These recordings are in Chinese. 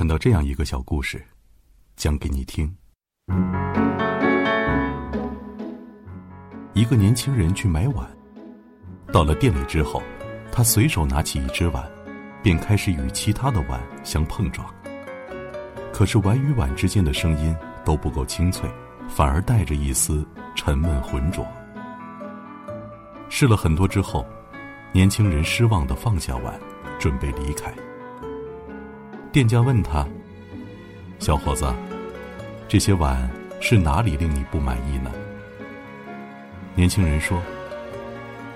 看到这样一个小故事，讲给你听。一个年轻人去买碗，到了店里之后，他随手拿起一只碗，便开始与其他的碗相碰撞。可是碗与碗之间的声音都不够清脆，反而带着一丝沉闷浑浊。试了很多之后，年轻人失望的放下碗，准备离开。店家问他：“小伙子，这些碗是哪里令你不满意呢？”年轻人说：“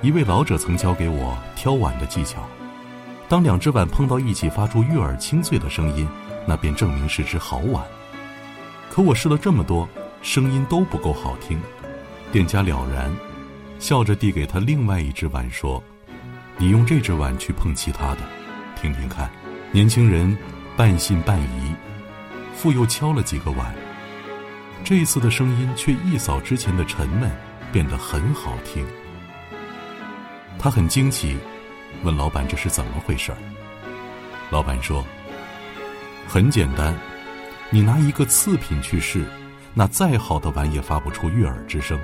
一位老者曾教给我挑碗的技巧，当两只碗碰到一起发出悦耳清脆的声音，那便证明是只好碗。可我试了这么多，声音都不够好听。”店家了然，笑着递给他另外一只碗说：“你用这只碗去碰其他的，听听看。”年轻人。半信半疑，复又敲了几个碗。这次的声音却一扫之前的沉闷，变得很好听。他很惊奇，问老板这是怎么回事儿。老板说：“很简单，你拿一个次品去试，那再好的碗也发不出悦耳之声。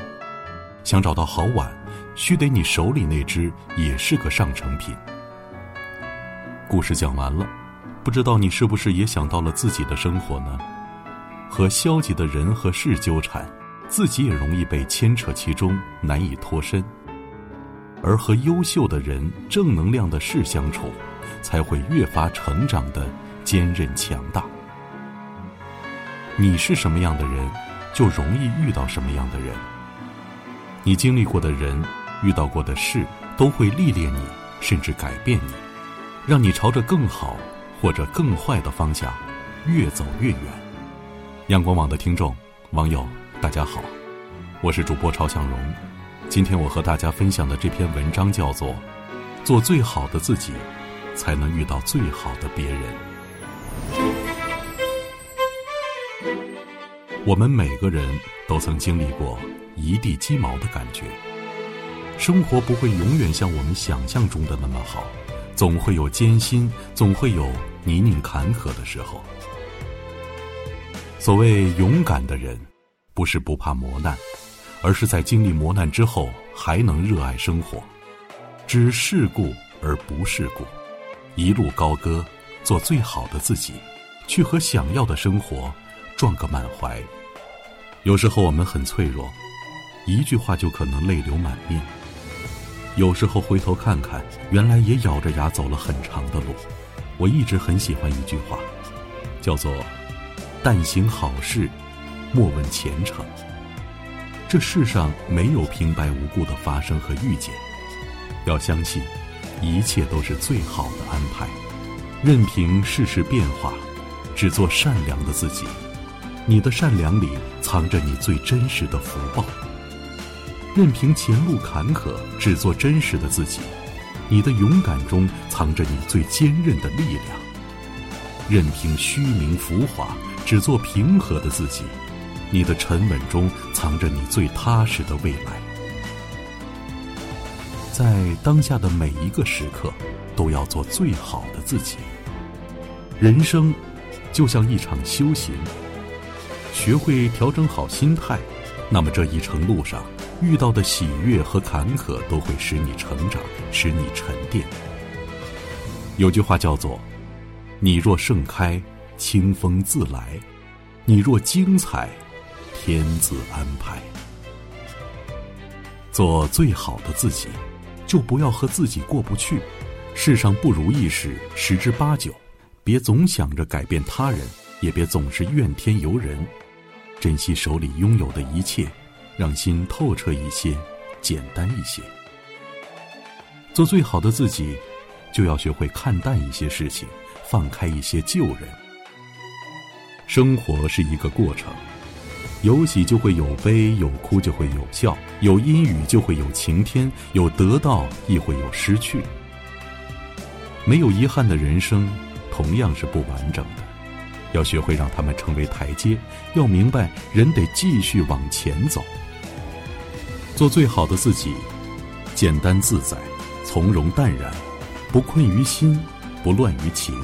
想找到好碗，须得你手里那只也是个上乘品。”故事讲完了。不知道你是不是也想到了自己的生活呢？和消极的人和事纠缠，自己也容易被牵扯其中，难以脱身；而和优秀的人、正能量的事相处，才会越发成长的坚韧强大。你是什么样的人，就容易遇到什么样的人。你经历过的人、遇到过的事，都会历练你，甚至改变你，让你朝着更好。或者更坏的方向，越走越远。阳光网的听众、网友，大家好，我是主播朝向荣。今天我和大家分享的这篇文章叫做《做最好的自己，才能遇到最好的别人》。我们每个人都曾经历过一地鸡毛的感觉，生活不会永远像我们想象中的那么好。总会有艰辛，总会有泥泞坎坷的时候。所谓勇敢的人，不是不怕磨难，而是在经历磨难之后还能热爱生活，知世故而不世故，一路高歌，做最好的自己，去和想要的生活撞个满怀。有时候我们很脆弱，一句话就可能泪流满面。有时候回头看看，原来也咬着牙走了很长的路。我一直很喜欢一句话，叫做“但行好事，莫问前程”。这世上没有平白无故的发生和遇见，要相信，一切都是最好的安排。任凭世事变化，只做善良的自己。你的善良里藏着你最真实的福报。任凭前路坎坷，只做真实的自己。你的勇敢中藏着你最坚韧的力量。任凭虚名浮华，只做平和的自己。你的沉稳中藏着你最踏实的未来。在当下的每一个时刻，都要做最好的自己。人生就像一场修行，学会调整好心态，那么这一程路上。遇到的喜悦和坎坷都会使你成长，使你沉淀。有句话叫做：“你若盛开，清风自来；你若精彩，天自安排。”做最好的自己，就不要和自己过不去。世上不如意事十之八九，别总想着改变他人，也别总是怨天尤人。珍惜手里拥有的一切。让心透彻一些，简单一些。做最好的自己，就要学会看淡一些事情，放开一些旧人。生活是一个过程，有喜就会有悲，有哭就会有笑，有阴雨就会有晴天，有得到亦会有失去。没有遗憾的人生，同样是不完整的。要学会让他们成为台阶，要明白人得继续往前走。做最好的自己，简单自在，从容淡然，不困于心，不乱于情。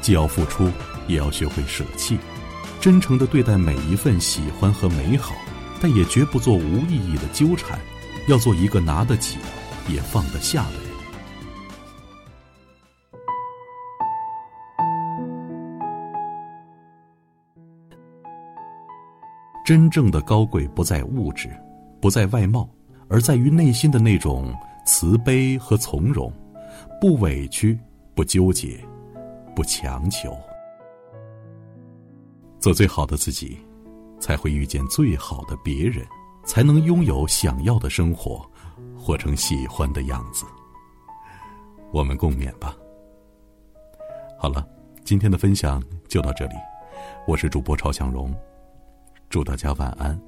既要付出，也要学会舍弃，真诚的对待每一份喜欢和美好，但也绝不做无意义的纠缠，要做一个拿得起，也放得下的人。真正的高贵不在物质，不在外貌，而在于内心的那种慈悲和从容，不委屈，不纠结，不强求。做最好的自己，才会遇见最好的别人，才能拥有想要的生活，活成喜欢的样子。我们共勉吧。好了，今天的分享就到这里，我是主播朝向荣。祝大家晚安。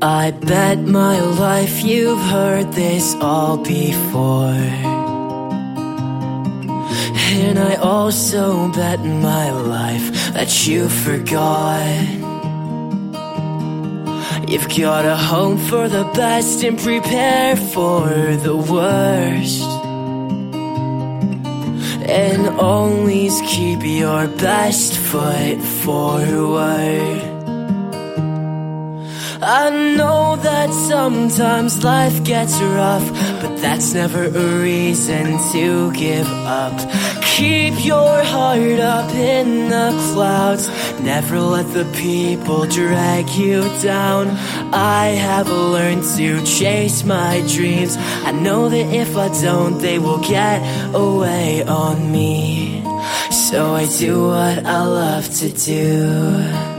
I bet my life you've heard this all before. And I also bet my life that you forgot. You've got a hope for the best and prepare for the worst. And always keep your best foot forward. I know that sometimes life gets rough, but that's never a reason to give up. Keep your heart up in the clouds, never let the people drag you down. I have learned to chase my dreams. I know that if I don't, they will get away on me. So I do what I love to do.